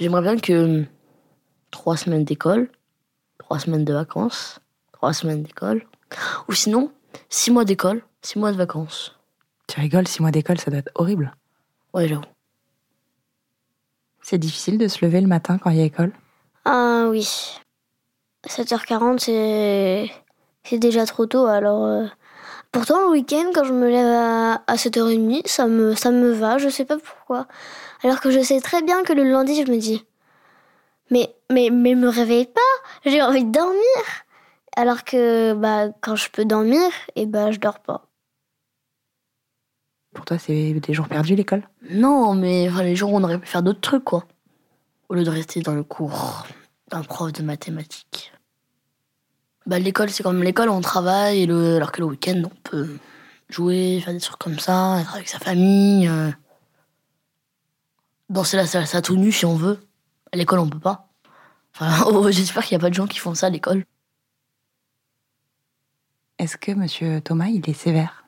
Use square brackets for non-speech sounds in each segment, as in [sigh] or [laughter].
J'aimerais bien que trois semaines d'école, trois semaines de vacances, trois semaines d'école, ou sinon six mois d'école, six mois de vacances. Tu rigoles, six mois d'école, ça doit être horrible. Ouais, j'avoue. C'est difficile de se lever le matin quand il y a école? Ah oui. 7h40, c'est c'est déjà trop tôt. Alors, euh, pourtant le week-end, quand je me lève à, à 7h30, ça me ça me va. Je sais pas pourquoi. Alors que je sais très bien que le lundi, je me dis, mais mais mais me réveille pas. J'ai envie de dormir. Alors que bah quand je peux dormir, et bah je dors pas. Pour toi, c'est des jours perdus l'école? Non, mais enfin, les jours où on aurait pu faire d'autres trucs, quoi. Au lieu de rester dans le cours d'un prof de mathématiques. Bah, l'école, c'est comme l'école, on travaille, et le... alors que le week-end, on peut jouer, faire des trucs comme ça, être avec sa famille, euh, danser la salsa tout nu si on veut. À l'école, on peut pas. Enfin, [laughs] oh, j'espère qu'il n'y a pas de gens qui font ça à l'école. Est-ce que monsieur Thomas, il est sévère?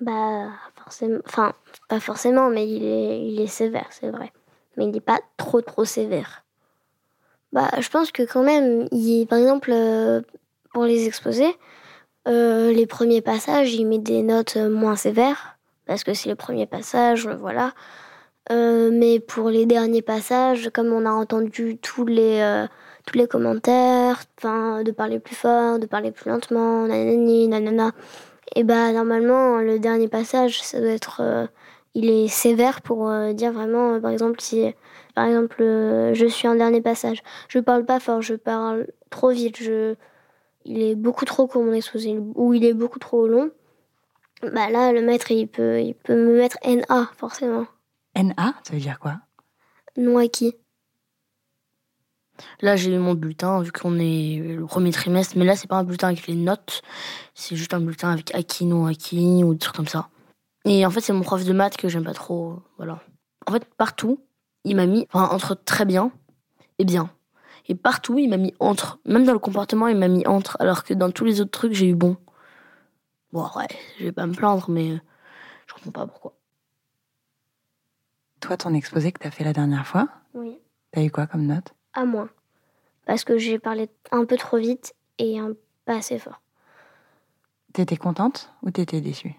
Bah forcément, enfin pas forcément, mais il est il est sévère, c'est vrai. Mais il n'est pas trop trop sévère. Bah je pense que quand même, il, par exemple euh, pour les exposés, euh, les premiers passages, il met des notes moins sévères parce que c'est le premier passage, voilà. Euh, mais pour les derniers passages, comme on a entendu tous les euh, tous les commentaires, enfin de parler plus fort, de parler plus lentement, nanani, nanana. Et bah normalement le dernier passage, ça doit être, euh, il est sévère pour euh, dire vraiment, euh, par exemple si, par exemple, je suis en dernier passage, je parle pas fort, je parle trop vite, je, il est beaucoup trop court mon exposé, ou il est beaucoup trop long. Bah là le maître il peut, il peut me mettre NA forcément, NA, ça veut dire quoi? Non acquis. Là, j'ai eu mon bulletin, vu qu'on est le premier trimestre, mais là, c'est pas un bulletin avec les notes, c'est juste un bulletin avec acquis, non acquis, ou des trucs comme ça. Et en fait, c'est mon prof de maths que j'aime pas trop, voilà. En fait, partout, il m'a mis, enfin, entre très bien et bien. Et partout, il m'a mis entre. Même dans le comportement, il m'a mis entre, alors que dans tous les autres trucs, j'ai eu bon. Bon, ouais, je vais pas me plaindre, mais je comprends pas pourquoi. Toi, ton exposé que t'as fait la dernière fois, Oui. t'as eu quoi comme note? À moins. Parce que j'ai parlé un peu trop vite et un, pas assez fort. T'étais contente ou t'étais déçue?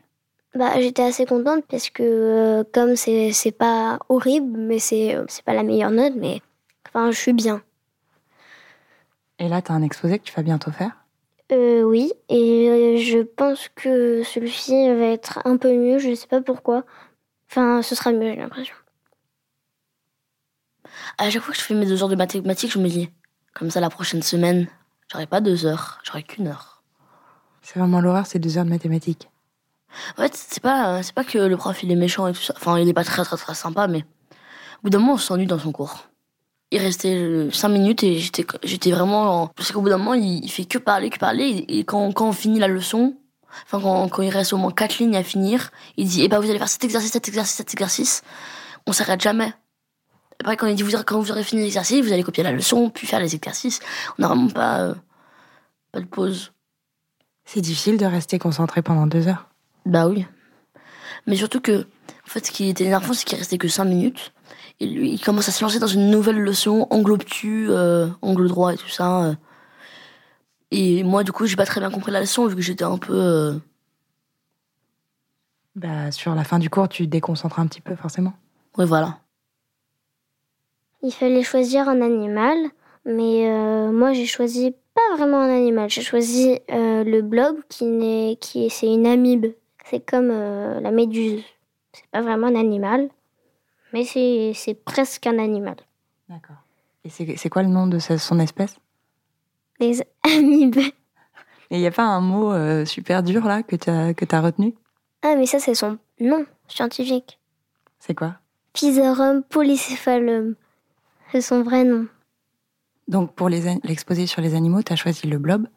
Bah, j'étais assez contente parce que euh, comme c'est c'est pas horrible, mais c'est euh, c'est pas la meilleure note, mais enfin je suis bien. Et là, t'as un exposé que tu vas bientôt faire? Euh, oui, et euh, je pense que celui-ci va être un peu mieux, je sais pas pourquoi. Enfin, ce sera mieux, j'ai l'impression. À chaque fois que je fais mes deux heures de mathématiques, je me dis, comme ça, la prochaine semaine, j'aurai pas deux heures, j'aurai qu'une heure. C'est vraiment l'horreur, ces deux heures de mathématiques. En fait, c'est pas, c'est pas que le prof il est méchant et tout ça. Enfin, il est pas très très très sympa, mais au bout d'un moment, on s'ennuie dans son cours. Il restait euh, cinq minutes et j'étais, j'étais vraiment. en- Parce qu'au bout d'un moment, il, il fait que parler, que parler. Et, et quand, quand on finit la leçon, enfin, quand, quand il reste au moins quatre lignes à finir, il dit Eh ben, vous allez faire cet exercice, cet exercice, cet exercice. On s'arrête jamais. Après, quand il dit vous, aurez- Quand vous aurez fini l'exercice, vous allez copier la leçon, puis faire les exercices. On n'a vraiment pas, euh, pas de pause. C'est difficile de rester concentré pendant deux heures. Bah oui. Mais surtout que, en fait, ce qui était énervant, c'est qu'il restait que 5 minutes. Et lui, il commence à se lancer dans une nouvelle leçon, angle obtus, euh, angle droit et tout ça. euh. Et moi, du coup, j'ai pas très bien compris la leçon, vu que j'étais un peu. Bah, sur la fin du cours, tu déconcentres un petit peu, forcément. Ouais, voilà. Il fallait choisir un animal, mais euh, moi j'ai choisi pas vraiment un animal. J'ai choisi euh, le blob qui n'est qui est c'est une amibe. C'est comme euh, la méduse. C'est pas vraiment un animal, mais c'est presque un animal. D'accord. Et c'est quoi le nom de sa- son espèce? Les amibes. Et il n'y a pas un mot super dur, là, que tu as, que as retenu? Ah mais ça c'est son nom scientifique. C'est quoi? Physarum polycephalum. C'est son vrai nom. Donc pour l'exposé sur les animaux, tu as choisi le blob?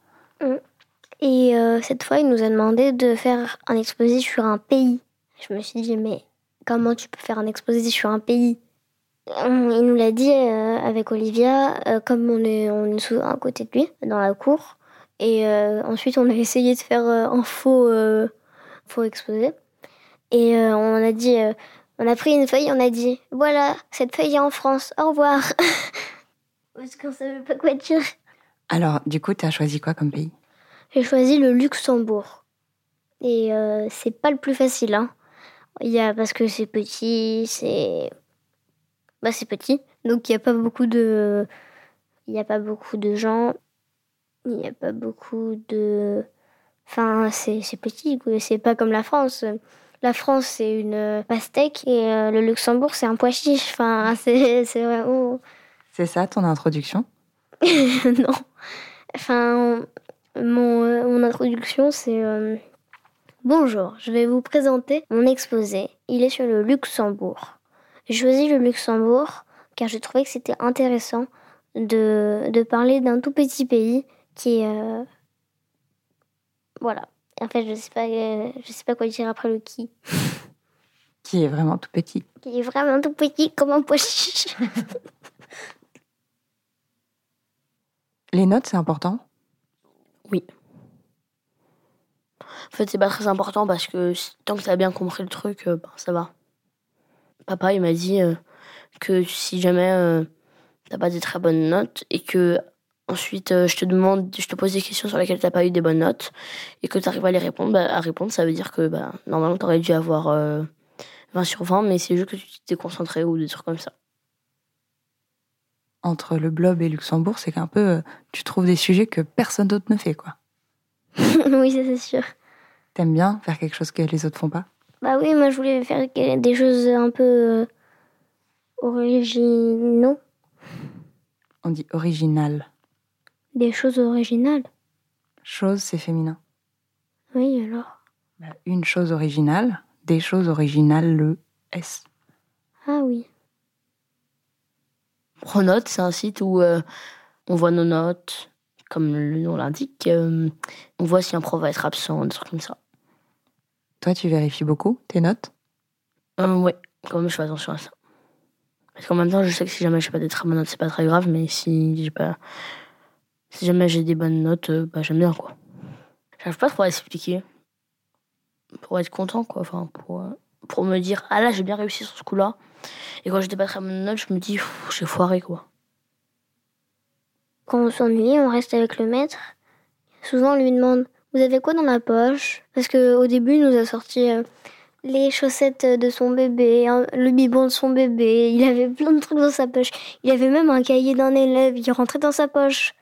Et euh, cette fois, il nous a demandé de faire un exposé sur un pays. Je me suis dit, mais comment tu peux faire un exposé sur un pays? On- Il nous l'a dit euh, avec Olivia, euh, comme on est, on est sous- à côté de lui, dans la cour. Et euh, ensuite, on a essayé de faire un faux, faux exposé. Et on a dit, on a pris une feuille, on a dit, voilà, cette feuille est en France, au revoir. [laughs] Parce qu'on savait pas quoi dire. Alors, du coup, tu as choisi quoi comme pays? J'ai choisi le Luxembourg. Et euh, c'est pas le plus facile, hein. Il y a, parce que c'est petit, c'est. Bah, c'est petit. Donc, il n'y a pas beaucoup de. Il n'y a pas beaucoup de gens. Il n'y a pas beaucoup de. Enfin, c'est petit. C'est pas comme la France. La France, c'est une pastèque et euh, le Luxembourg, c'est un pois chiche. Enfin, [laughs] c'est vraiment. C'est ça ton introduction? [laughs] Non. Enfin, mon, euh, mon introduction, c'est euh, Bonjour, je vais vous présenter mon exposé. Il est sur le Luxembourg. J'ai choisi le Luxembourg car je trouvais que c'était intéressant de, de parler d'un tout petit pays qui est. euh, Voilà. En fait, je sais pas, euh, je sais pas quoi dire après le qui. [laughs] Qui est vraiment tout petit. Qui est vraiment tout petit comme un pois chiche. [laughs] Les notes, c'est important? En fait, c'est pas très important parce que tant que t'as bien compris le truc, euh, ben, ça va. Papa, il m'a dit euh, que si jamais euh, t'as pas des très bonnes notes et que ensuite euh, je te demande, je te pose des questions sur lesquelles t'as pas eu des bonnes notes et que t'arrives à les répondre, bah, à répondre, ça veut dire que bah, normalement t'aurais dû avoir euh, 20 sur 20, mais c'est juste que tu t'es concentré ou des trucs comme ça. Entre le blob et Luxembourg, c'est qu'un peu, euh, tu trouves des sujets que personne d'autre ne fait, quoi. [laughs] oui, ça, c'est sûr. T'aimes bien faire quelque chose que les autres font pas? Bah oui, moi je voulais faire des choses un peu euh, originaux, On dit original. Des choses originales. Chose, c'est féminin. Oui, alors. Bah, Une chose originale, des choses originales, le S. Ah oui. Pronote, c'est un site où euh, on voit nos notes, comme le nom l'indique. euh, on voit si un prof va être absent, des trucs comme ça. Toi, tu vérifies beaucoup tes notes? Euh, ouais, quand même, je fais attention à ça. Parce qu'en même temps, je sais que si jamais j'ai pas des très bonnes notes, c'est pas très grave, mais si j'ai pas. Si jamais j'ai des bonnes notes, euh, bah j'aime bien, quoi. J'arrive pas trop à expliquer. Pour être content, quoi. Enfin, pour, euh, pour me dire, ah là, j'ai bien réussi sur ce coup-là. Et quand des pas très bonnes notes, je me dis, j'ai foiré, quoi. Quand on s'ennuie, on reste avec le maître. Souvent, on lui demande Vous avez quoi dans la poche? Parce qu'au début, il nous a sorti euh, les chaussettes de son bébé, hein, le biberon de son bébé. Il avait plein de trucs dans sa poche. Il avait même un cahier d'un élève qui rentrait dans sa poche.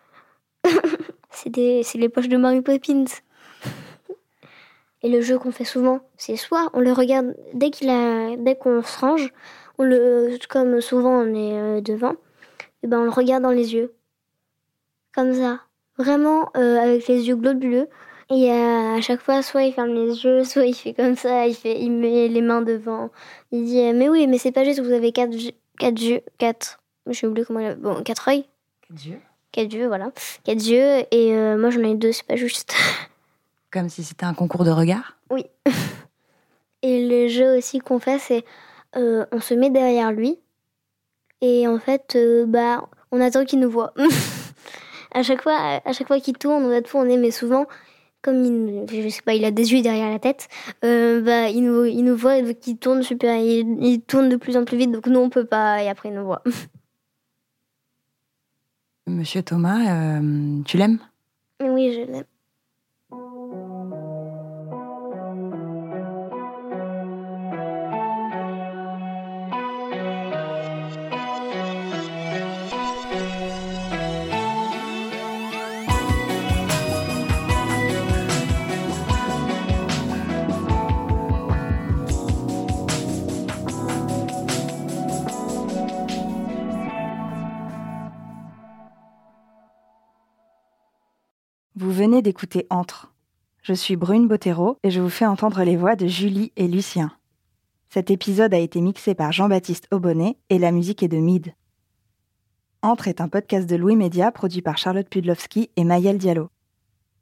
[laughs] c'est des- c'est les poches de Mary Poppins. Et le jeu qu'on fait souvent, c'est soit on le regarde dès qu'il a, dès qu'on se range, on le, comme souvent on est euh, devant, et ben on le regarde dans les yeux comme ça. Vraiment euh, avec les yeux globuleux. Et euh, à chaque fois, soit il ferme les yeux, [laughs] soit il fait comme ça, il, fait, il met les mains devant. Il dit Mais oui, mais c'est pas juste, vous avez quatre, yeux- quatre yeux. Quatre. Je oublié comment il Bon, quatre yeux. Dieu. Quatre yeux, voilà. Quatre yeux. Et euh, moi, j'en ai deux, c'est pas juste. [laughs] Comme si c'était un concours de regard? [laughs] Et le jeu aussi qu'on fait, c'est euh, on se met derrière lui. Et en fait, euh, bah, on attend qu'il nous voit. [laughs] à chaque fois, à chaque fois qu'il tourne, on va tourner, mais souvent, comme il, je sais pas, il a des yeux derrière la tête, euh, bah, il nous, il nous voit, donc il tourne super, il, il tourne de plus en plus vite, donc nous on peut pas, et après il nous voit. Monsieur Thomas, euh, tu l'aimes? Oui, je l'aime. D'écouter Entre. Je suis Brune Bottero et je vous fais entendre les voix de Julie et Lucien. Cet épisode a été mixé par Jean-Baptiste Aubonnet et la musique est de Mid. Entre est un podcast de Louis Média produit par Charlotte Pudlowski et Mayel Diallo.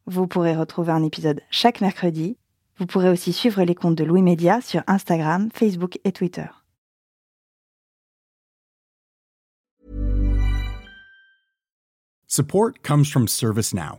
Vous pourrez retrouver un épisode chaque mercredi. Vous pourrez aussi suivre les comptes de Louis Média sur Instagram, Facebook et Twitter. Support comes from ServiceNow,